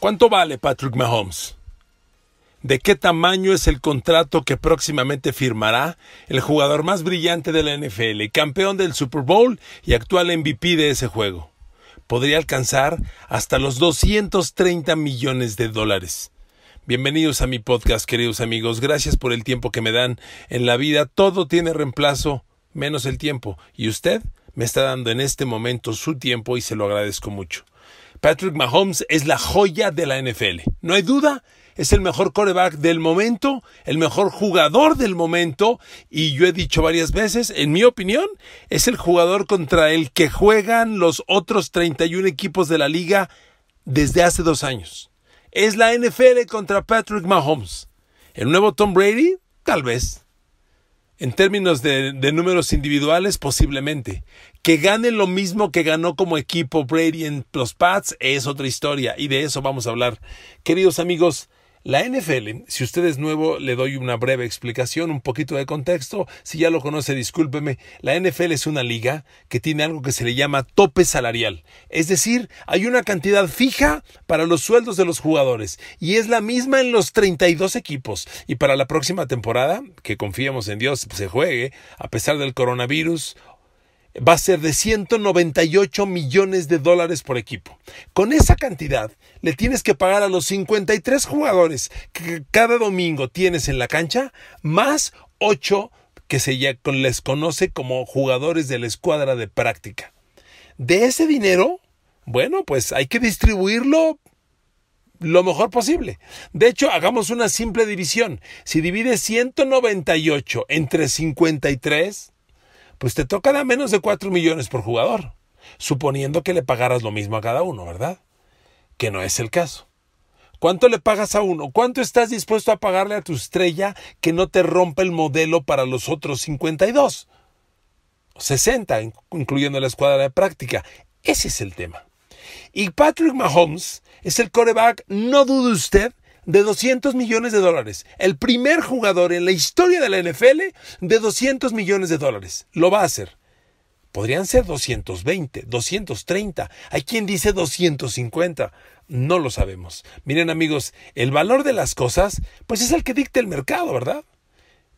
¿Cuánto vale Patrick Mahomes? ¿De qué tamaño es el contrato que próximamente firmará el jugador más brillante de la NFL, campeón del Super Bowl y actual MVP de ese juego? Podría alcanzar hasta los 230 millones de dólares. Bienvenidos a mi podcast, queridos amigos. Gracias por el tiempo que me dan en la vida. Todo tiene reemplazo, menos el tiempo. Y usted me está dando en este momento su tiempo y se lo agradezco mucho. Patrick Mahomes es la joya de la NFL. No hay duda, es el mejor coreback del momento, el mejor jugador del momento, y yo he dicho varias veces, en mi opinión, es el jugador contra el que juegan los otros 31 equipos de la liga desde hace dos años. Es la NFL contra Patrick Mahomes. ¿El nuevo Tom Brady? Tal vez. En términos de, números individuales, posiblemente. Que gane lo mismo que ganó como equipo Brady en los Pats es otra historia y de eso vamos a hablar. Queridos amigos, la NFL, si usted es nuevo, le doy una breve explicación, un poquito de contexto. Si ya lo conoce, discúlpeme. La NFL es una liga que tiene algo que se le llama tope salarial. Es decir, hay una cantidad fija para los sueldos de los jugadores y es la misma en los 32 equipos. Y para la próxima temporada, que confiemos en Dios se juegue, a pesar del coronavirus va a ser de 198 millones de dólares por equipo. Con esa cantidad le tienes que pagar a los 53 jugadores que cada domingo tienes en la cancha, más 8 que se les conoce como jugadores de la escuadra de práctica. De ese dinero, bueno, pues hay que distribuirlo lo mejor posible. De hecho, hagamos una simple división. Si divides 198 entre 53, pues te toca dar menos de 4 millones por jugador, suponiendo que le pagaras lo mismo a cada uno, ¿verdad? Que no es el caso. ¿Cuánto le pagas a uno? ¿Cuánto estás dispuesto a pagarle a tu estrella que no te rompa el modelo para los otros 52? 60, incluyendo la escuadra de práctica. Ese es el tema. Y Patrick Mahomes es el coreback, no dude usted, de 200 millones de dólares. El primer jugador en la historia de la NFL de 200 millones de dólares. Lo va a hacer. Podrían ser 220, 230. Hay quien dice 250. No lo sabemos. Miren amigos, el valor de las cosas, pues es el que dicta el mercado, ¿verdad?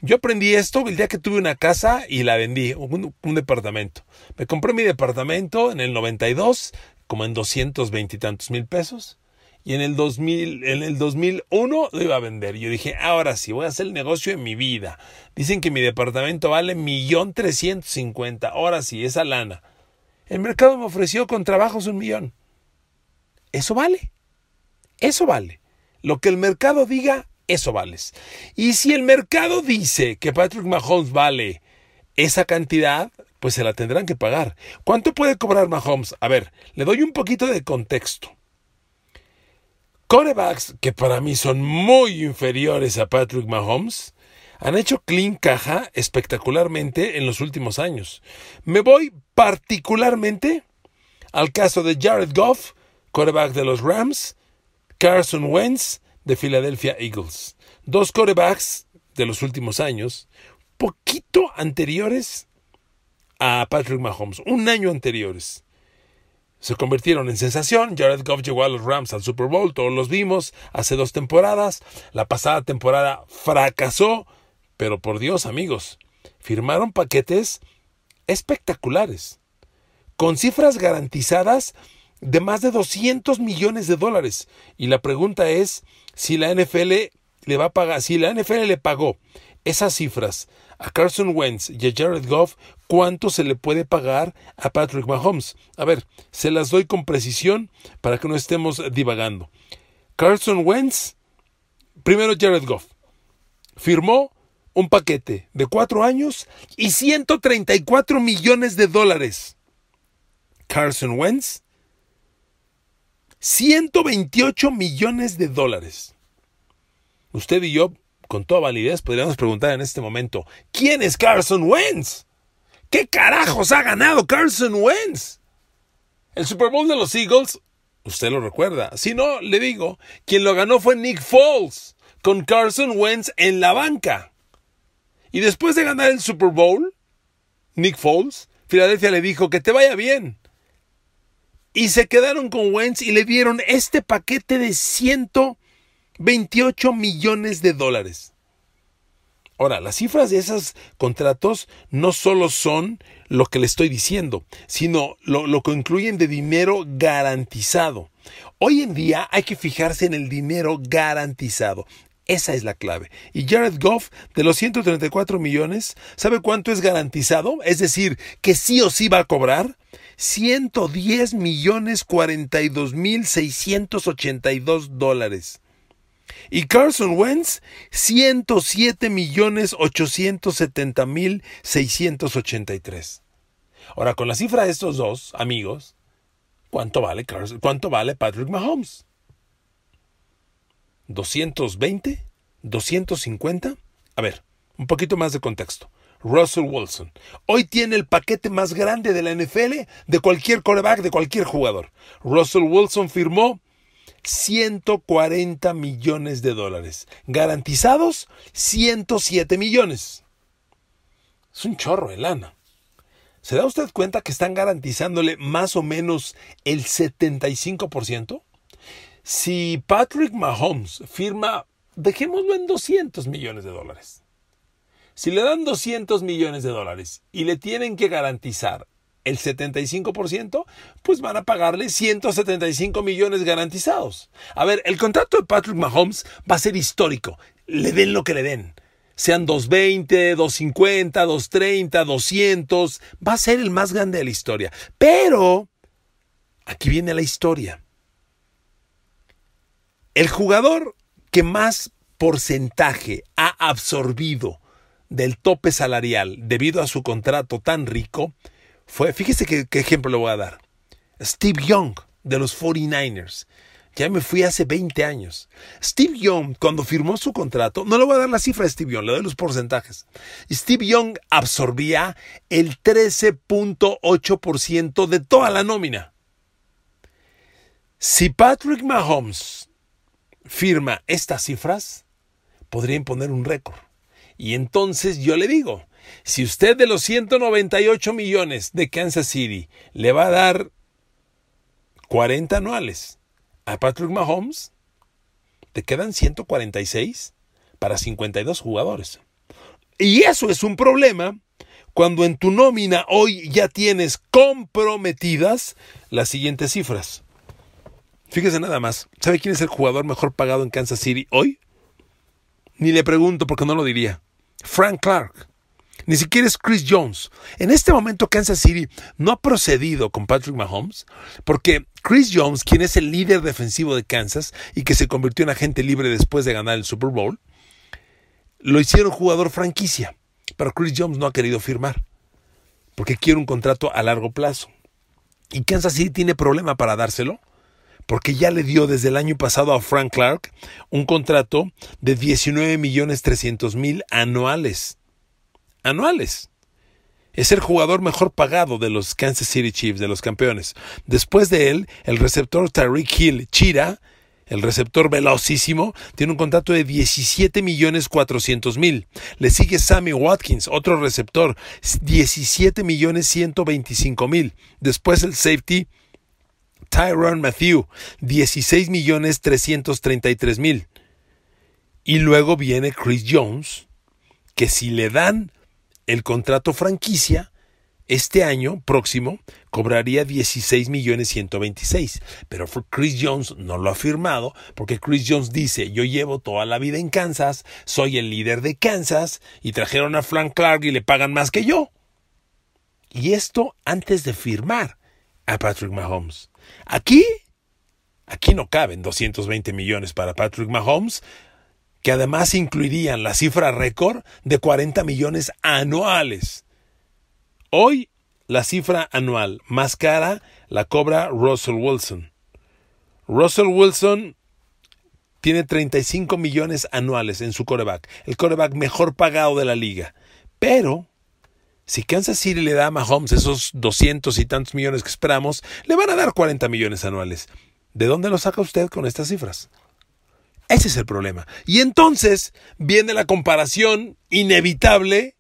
Yo aprendí esto el día que tuve una casa y la vendí, un, departamento. Me compré mi departamento en el 92, como en 220 y tantos mil pesos y en el 2000, en el 2001 lo iba a vender. Yo dije, ahora sí, voy a hacer el negocio de mi vida. Dicen que mi departamento vale millón trescientos cincuenta. Ahora sí, esa lana. El mercado me ofreció con trabajos un millón. Eso vale. Eso vale. Lo que el mercado diga, eso vales. Y si el mercado dice que Patrick Mahomes vale esa cantidad, pues se la tendrán que pagar. ¿Cuánto puede cobrar Mahomes? A ver, le doy un poquito de contexto. Corebacks que para mí son muy inferiores a Patrick Mahomes han hecho clean caja espectacularmente en los últimos años. Me voy particularmente al caso de Jared Goff, coreback de los Rams, Carson Wentz de Philadelphia Eagles. Dos corebacks de los últimos años, poquito anteriores a Patrick Mahomes, un año anteriores se convirtieron en sensación. Jared Goff llegó a los Rams al Super Bowl, todos los vimos hace dos temporadas. La pasada temporada fracasó, pero por Dios, amigos, firmaron paquetes espectaculares, con cifras garantizadas de más de 200 millones de dólares. Y la pregunta es si la NFL le va a pagar, si la NFL le pagó esas cifras a Carson Wentz y a Jared Goff, ¿cuánto se le puede pagar a Patrick Mahomes? A ver, se las doy con precisión para que no estemos divagando. Carson Wentz, primero Jared Goff, firmó un paquete de cuatro años y 134 millones de dólares. Carson Wentz, 128 millones de dólares. Usted y yo, con toda validez, podríamos preguntar en este momento, ¿quién es Carson Wentz? ¿Qué carajos ha ganado Carson Wentz? El Super Bowl de los Eagles, usted lo recuerda. Si no, le digo, quien lo ganó fue Nick Foles, con Carson Wentz en la banca. Y después de ganar el Super Bowl, Nick Foles, Filadelfia le dijo que te vaya bien. Y se quedaron con Wentz y le dieron este paquete de 128 millones de dólares. Ahora, las cifras de esos contratos no solo son lo que le estoy diciendo, sino lo, lo, que incluyen de dinero garantizado. Hoy en día hay que fijarse en el dinero garantizado. Esa es la clave. Y Jared Goff, de los 134 millones, ¿sabe cuánto es garantizado? Es decir, que sí o sí va a cobrar. 110 millones 42 mil 682 dólares. Y Carson Wentz, 107 millones 870 mil 683. Ahora, con la cifra de estos dos amigos, ¿cuánto vale, Carson, ¿cuánto vale Patrick Mahomes? 220, 250. A ver, un poquito más de contexto. Russell Wilson. Hoy tiene el paquete más grande de la NFL de cualquier coreback, de cualquier jugador. Russell Wilson firmó 140 millones de dólares. Garantizados, 107 millones. Es un chorro de lana. ¿Se da usted cuenta que están garantizándole más o menos el 75%? Si Patrick Mahomes firma, dejémoslo en 200 millones de dólares. Si le dan 200 millones de dólares y le tienen que garantizar el 75%, pues van a pagarle 175 millones garantizados. A ver, el contrato de Patrick Mahomes va a ser histórico. Le den lo que le den. Sean 220, 250, 230, 200. Va a ser el más grande de la historia. Pero, aquí viene la historia. El jugador que más porcentaje ha absorbido del tope salarial debido a su contrato tan rico fíjese qué, ejemplo le voy a dar, Steve Young de los 49ers. Ya me fui hace 20 años. Steve Young, cuando firmó su contrato, no le voy a dar la cifra de Steve Young, le doy los porcentajes. Steve Young absorbía el 13.8% de toda la nómina. Si Patrick Mahomes firma estas cifras, podría imponer un récord. Y entonces yo le digo, si usted de los 198 millones de Kansas City le va a dar 40 anuales a Patrick Mahomes, te quedan 146 para 52 jugadores. Y eso es un problema cuando en tu nómina hoy ya tienes comprometidas las siguientes cifras. Fíjese nada más. ¿Sabe quién es el jugador mejor pagado en Kansas City hoy? Ni le pregunto porque no lo diría. Frank Clark. Ni siquiera es Chris Jones. En este momento Kansas City no ha procedido con Patrick Mahomes porque Chris Jones, quien es el líder defensivo de Kansas y que se convirtió en agente libre después de ganar el Super Bowl, lo hicieron jugador franquicia. Pero Chris Jones no ha querido firmar porque quiere un contrato a largo plazo. Y Kansas City tiene problema para dárselo porque ya le dio desde el año pasado a Frank Clark un contrato de 19 millones 300 mil anuales. Anuales. Es el jugador mejor pagado de los Kansas City Chiefs, de los campeones. Después de él, el receptor Tariq Hill Chira, el receptor velocísimo, tiene un contrato de 17 millones 400 mil. Le sigue Sammy Watkins, otro receptor, 17 millones 125 mil. Después el safety Tyron Matthew, 16 millones 333 mil. Y luego viene Chris Jones, que si le dan el contrato franquicia, este año próximo cobraría 16 millones 126. Pero Chris Jones no lo ha firmado porque Chris Jones dice, yo llevo toda la vida en Kansas, soy el líder de Kansas y trajeron a Frank Clark y le pagan más que yo. Y esto antes de firmar a Patrick Mahomes. Aquí, aquí no caben 220 millones para Patrick Mahomes, que además incluirían la cifra récord de 40 millones anuales. Hoy la cifra anual más cara la cobra Russell Wilson. Russell Wilson tiene 35 millones anuales en su coreback, el coreback mejor pagado de la liga. Pero si Kansas City le da a Mahomes esos 200 y tantos millones que esperamos, le van a dar 40 millones anuales. ¿De dónde lo saca usted con estas cifras? Ese es el problema. Y entonces viene la comparación inevitable,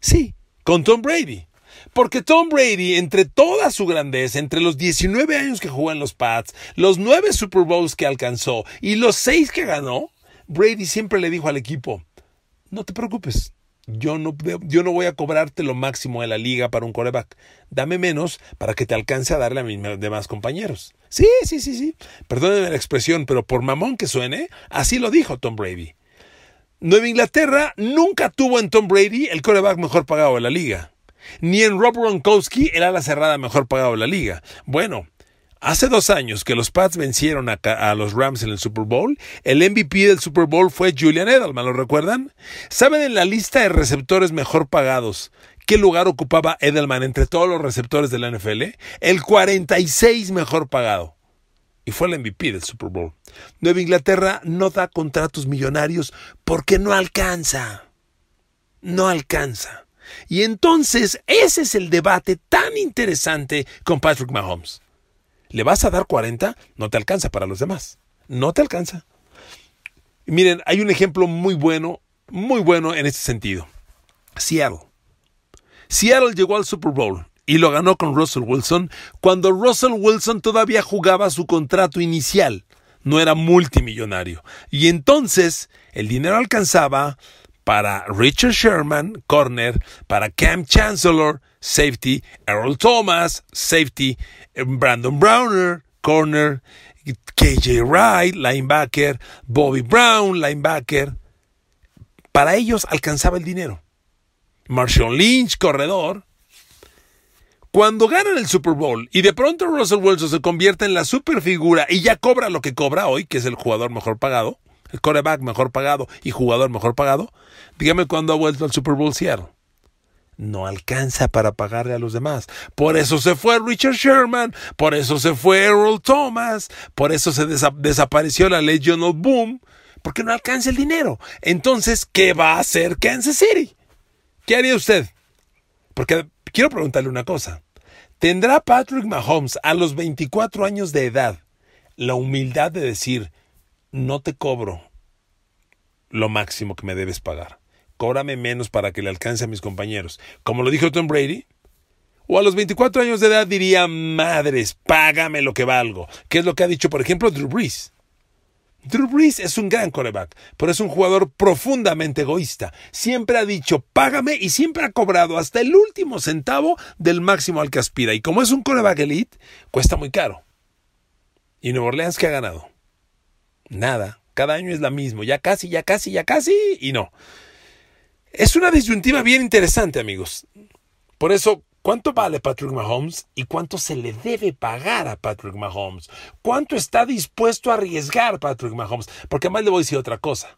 sí, con Tom Brady. Porque Tom Brady, entre toda su grandeza, entre los 19 años que jugó en los Pats, los 9 Super Bowls que alcanzó y los 6 que ganó, Brady siempre le dijo al equipo, no te preocupes, yo no, yo no voy a cobrarte lo máximo de la liga para un coreback. Dame menos para que te alcance a darle a mis demás compañeros. Sí, sí, sí, sí. Perdónenme la expresión, pero por mamón que suene, así lo dijo Tom Brady. Nueva Inglaterra nunca tuvo en Tom Brady el coreback mejor pagado de la liga. Ni en Rob Gronkowski el ala cerrada mejor pagado de la liga. Bueno, Hace dos años que los Pats vencieron a, los Rams en el Super Bowl, el MVP del Super Bowl fue Julian Edelman, ¿lo recuerdan? ¿Saben en la lista de receptores mejor pagados qué lugar ocupaba Edelman entre todos los receptores de la NFL? El 46 mejor pagado. Y fue el MVP del Super Bowl. Nueva Inglaterra no da contratos millonarios porque no alcanza. No alcanza. Y entonces ese es el debate tan interesante con Patrick Mahomes. ¿Le vas a dar 40? No te alcanza para los demás. No te alcanza. Miren, hay un ejemplo muy bueno, muy bueno en este sentido. Seattle. Seattle llegó al Super Bowl y lo ganó con Russell Wilson cuando Russell Wilson todavía jugaba su contrato inicial. No era multimillonario. Y entonces el dinero alcanzaba para Richard Sherman, corner, para Cam Chancellor, safety, Earl Thomas, safety, Brandon Browner, corner, KJ Wright, linebacker, Bobby Brown, linebacker. Para ellos alcanzaba el dinero. Marshall Lynch, corredor. Cuando ganan el Super Bowl y de pronto Russell Wilson se convierte en la superfigura y ya cobra lo que cobra hoy, que es el jugador mejor pagado, el quarterback mejor pagado y jugador mejor pagado, dígame cuándo ha vuelto al Super Bowl Seattle no alcanza para pagarle a los demás. Por eso se fue Richard Sherman, por eso se fue Earl Thomas, por eso se desapareció la Legion of Boom, porque no alcanza el dinero. Entonces, ¿qué va a hacer Kansas City? ¿Qué haría usted? Porque quiero preguntarle una cosa. ¿Tendrá Patrick Mahomes a los 24 años de edad la humildad de decir, no te cobro lo máximo que me debes pagar? Cóbrame menos para que le alcance a mis compañeros. Como lo dijo Tom Brady. O a los 24 años de edad diría, madres, págame lo que valgo. ¿Qué es lo que ha dicho, por ejemplo, Drew Brees? Drew Brees es un gran coreback, pero es un jugador profundamente egoísta. Siempre ha dicho, págame y siempre ha cobrado hasta el último centavo del máximo al que aspira. Y como es un coreback elite, cuesta muy caro. ¿Y Nueva Orleans qué ha ganado? Nada. Cada año es la misma. Ya casi, ya casi, ya casi. Y no. Es una disyuntiva bien interesante, amigos. Por eso, ¿cuánto vale Patrick Mahomes y cuánto se le debe pagar a Patrick Mahomes? ¿Cuánto está dispuesto a arriesgar Patrick Mahomes? Porque además le voy a decir otra cosa.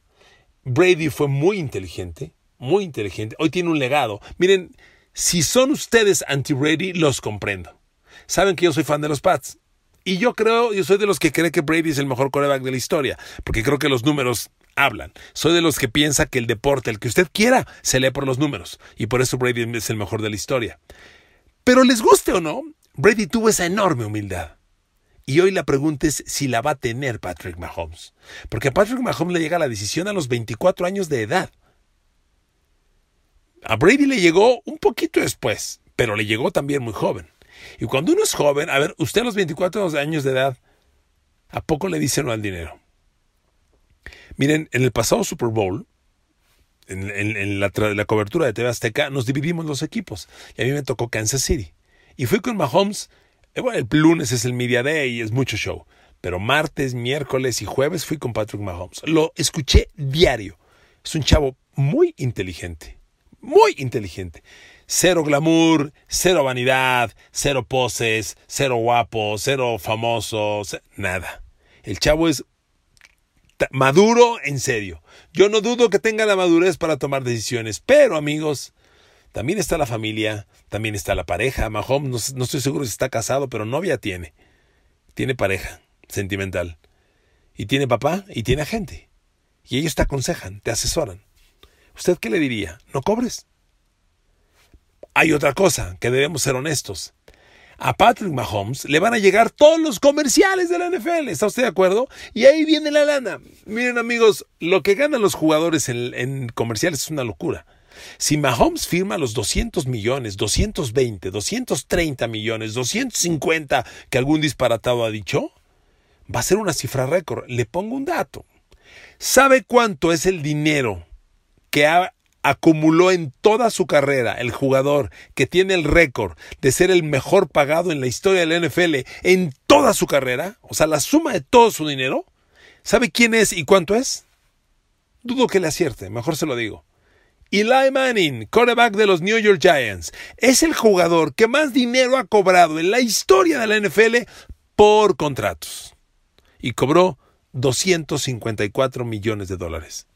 Brady fue muy inteligente, muy inteligente. Hoy tiene un legado. Miren, si son ustedes anti-Brady, los comprendo. Saben que yo soy fan de los Pats. Y yo creo, yo soy de los que cree que Brady es el mejor quarterback de la historia, porque creo que los números hablan. Soy de los que piensa que el deporte, el que usted quiera, se lee por los números. Y por eso Brady es el mejor de la historia. Pero les guste o no, Brady tuvo esa enorme humildad. Y hoy la pregunta es si la va a tener Patrick Mahomes. Porque a Patrick Mahomes le llega la decisión a los 24 años de edad. A Brady le llegó un poquito después, pero le llegó también muy joven. Y cuando uno es joven, a ver, usted a los 24 años de edad, ¿a poco le dice no al dinero? Miren, en el pasado Super Bowl, en, la, cobertura de TV Azteca, nos dividimos los equipos. Y a mí me tocó Kansas City. Y fui con Mahomes. Eh, bueno, el lunes es el Media Day y es mucho show. Pero martes, miércoles y jueves fui con Patrick Mahomes. Lo escuché diario. Es un chavo muy inteligente. Muy inteligente. Cero glamour, cero vanidad, cero poses, cero guapo, cero famoso, nada. El chavo es maduro en serio. Yo no dudo que tenga la madurez para tomar decisiones, pero amigos, también está la familia, también está la pareja. Mahomes, no, estoy seguro si está casado, pero novia tiene. Tiene pareja sentimental. Y tiene papá y tiene agente. Y ellos te aconsejan, te asesoran. ¿Usted qué le diría? No cobres. Hay otra cosa, que debemos ser honestos. A Patrick Mahomes le van a llegar todos los comerciales de la NFL, ¿está usted de acuerdo? Y ahí viene la lana. Miren amigos, lo que ganan los jugadores en, comerciales es una locura. Si Mahomes firma los 200 millones, 220, 230 millones, 250 que algún disparatado ha dicho, va a ser una cifra récord. Le pongo un dato. ¿Sabe cuánto es el dinero que acumuló en toda su carrera el jugador que tiene el récord de ser el mejor pagado en la historia de la NFL en toda su carrera? O sea, la suma de todo su dinero. ¿Sabe quién es y cuánto es? Dudo que le acierte, mejor se lo digo. Eli Manning, quarterback de los New York Giants, es el jugador que más dinero ha cobrado en la historia de la NFL por contratos. Y cobró 254 millones de dólares.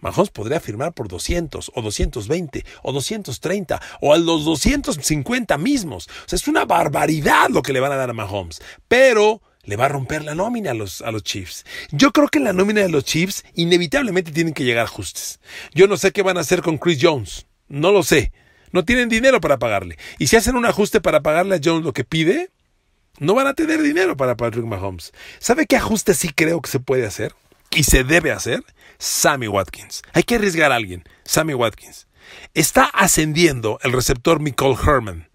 Mahomes podría firmar por 200 o 220 o 230 o a los 250 mismos. O sea, es una barbaridad lo que le van a dar a Mahomes. Pero le va a romper la nómina a los, a los Chiefs. Yo creo que en la nómina de los Chiefs inevitablemente tienen que llegar ajustes. Yo no sé qué van a hacer con Chris Jones. No lo sé. No tienen dinero para pagarle. Y si hacen un ajuste para pagarle a Jones lo que pide, no van a tener dinero para Patrick Mahomes. ¿Sabe qué ajuste sí creo que se puede hacer? Y se debe hacer. Sammy Watkins. Hay que arriesgar a alguien. Sammy Watkins. Está ascendiendo el receptor Nicole Herman.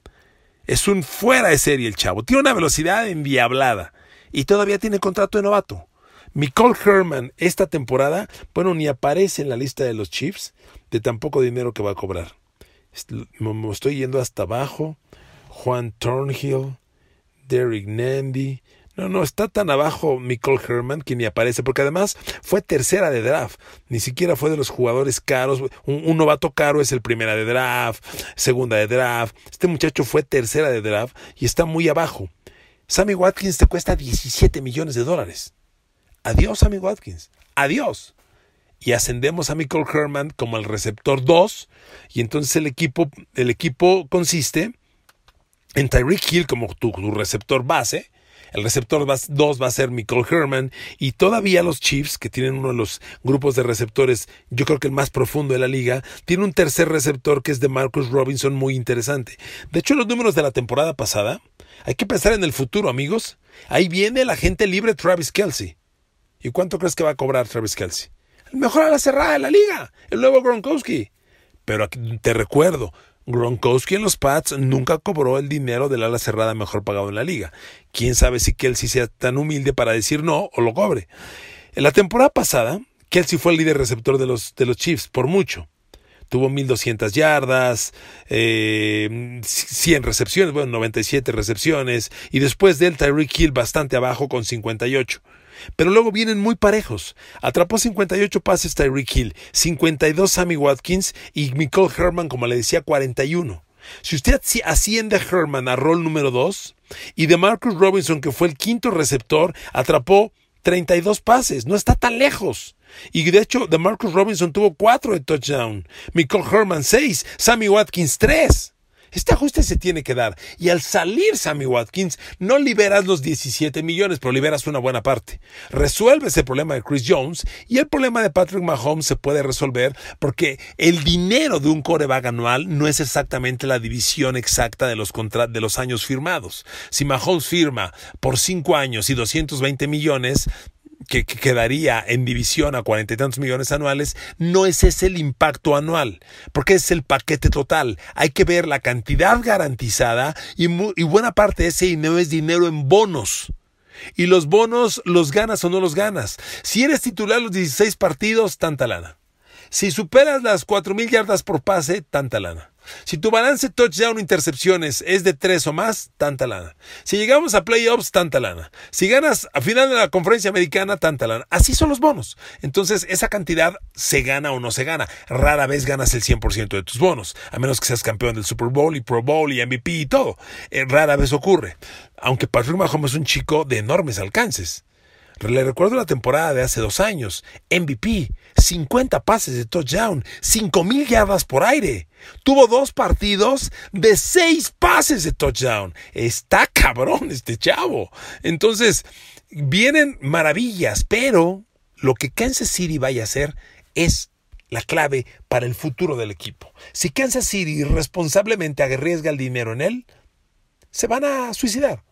Es un fuera de serie el chavo. Tiene una velocidad enviablada y todavía tiene contrato de novato. Nicole Herman esta temporada, bueno, ni aparece en la lista de los Chiefs de tan poco dinero que va a cobrar. Me estoy yendo hasta abajo. Juan Thornhill, Derek Nandy. No, no, está tan abajo Nicole Herman que ni aparece, porque además fue tercera de draft, ni siquiera fue de los jugadores caros. Un, novato caro es el primera de draft, segunda de draft. Este muchacho fue tercera de draft y está muy abajo. Sammy Watkins te cuesta 17 millones de dólares. Adiós, Sammy Watkins. Adiós. Y ascendemos a Michael Herman como el receptor 2. Y entonces el equipo, el equipo consiste en Tyreek Hill como tu receptor base. El receptor 2 va a ser Michael Herman y todavía los Chiefs, que tienen uno de los grupos de receptores, yo creo que el más profundo de la liga, tiene un tercer receptor que es de Marcus Robinson muy interesante. De hecho, los números de la temporada pasada, hay que pensar en el futuro, amigos. Ahí viene la gente libre Travis Kelsey. ¿Y cuánto crees que va a cobrar Travis Kelsey? El mejor a la cerrada de la liga, el nuevo Gronkowski. Pero te recuerdo, Gronkowski en los Pats nunca cobró el dinero del ala cerrada mejor pagado en la liga. Quién sabe si Kelsey sea tan humilde para decir no o lo cobre. En la temporada pasada, Kelsey fue el líder receptor de los, de los Chiefs, por mucho tuvo 1200 yardas, eh, 100 recepciones, bueno, 97 recepciones, y después del Tyreek Hill bastante abajo con 58. Pero luego vienen muy parejos. Atrapó 58 pases Tyreek Hill, 52 Sammy Watkins y Nicole Herman, como le decía, 41. Si usted asciende a Herman a rol número 2 y de Marcus Robinson, que fue el quinto receptor, atrapó 32 pases, no está tan lejos. Y de hecho, de Marcus Robinson tuvo 4 de touchdown, Michael Herman 6, Sammy Watkins 3. Este ajuste se tiene que dar. Y al salir Sammy Watkins, no liberas los 17 millones, pero liberas una buena parte. Resuelves el problema de Chris Jones y el problema de Patrick Mahomes se puede resolver porque el dinero de un coreback anual no es exactamente la división exacta de los, de los años firmados. Si Mahomes firma por 5 años y 220 millones, que, quedaría en división a cuarenta y tantos millones anuales, no es ese el impacto anual, porque es el paquete total. Hay que ver la cantidad garantizada y, y buena parte de ese dinero es dinero en bonos. Y los bonos los ganas o no los ganas. Si eres titular los 16 partidos, tanta lana. Si superas las 4.000 yardas por pase, tanta lana. Si tu balance touchdown intercepciones es de tres o más, tanta lana. Si llegamos a playoffs, tanta lana. Si ganas a final de la conferencia americana, tanta lana. Así son los bonos. Entonces, esa cantidad se gana o no se gana. Rara vez ganas el 100% de tus bonos, a menos que seas campeón del Super Bowl y Pro Bowl y MVP y todo. Eh, rara vez ocurre. Aunque Patrick Mahomes es un chico de enormes alcances. Le recuerdo la temporada de hace dos años. MVP, 50 pases de touchdown, 5.000 yardas por aire. Tuvo dos partidos de seis pases de touchdown. Está cabrón este chavo. Entonces, vienen maravillas, pero lo que Kansas City vaya a hacer es la clave para el futuro del equipo. Si Kansas City irresponsablemente arriesga el dinero en él, se van a suicidar.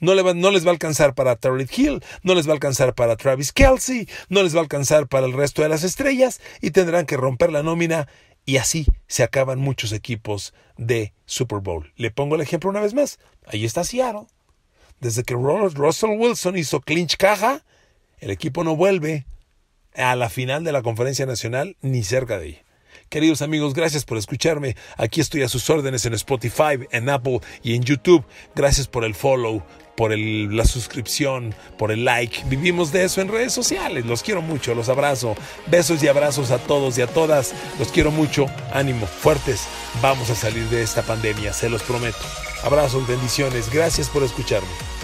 No, les va a alcanzar para Tarek Hill, no les va a alcanzar para Travis Kelsey, no les va a alcanzar para el resto de las estrellas y tendrán que romper la nómina y así se acaban muchos equipos de Super Bowl. Le pongo el ejemplo una vez más. Ahí está Seattle. Desde que Russell Wilson hizo clinch caja, el equipo no vuelve a la final de la conferencia nacional ni cerca de ella. Queridos amigos, gracias por escucharme. Aquí estoy a sus órdenes en Spotify, en Apple y en YouTube. Gracias por el follow, por la suscripción, por el like. Vivimos de eso en redes sociales. Los quiero mucho, los abrazo. Besos y abrazos a todos y a todas. Los quiero mucho. Ánimo, fuertes. Vamos a salir de esta pandemia, se los prometo. Abrazos, bendiciones. Gracias por escucharme.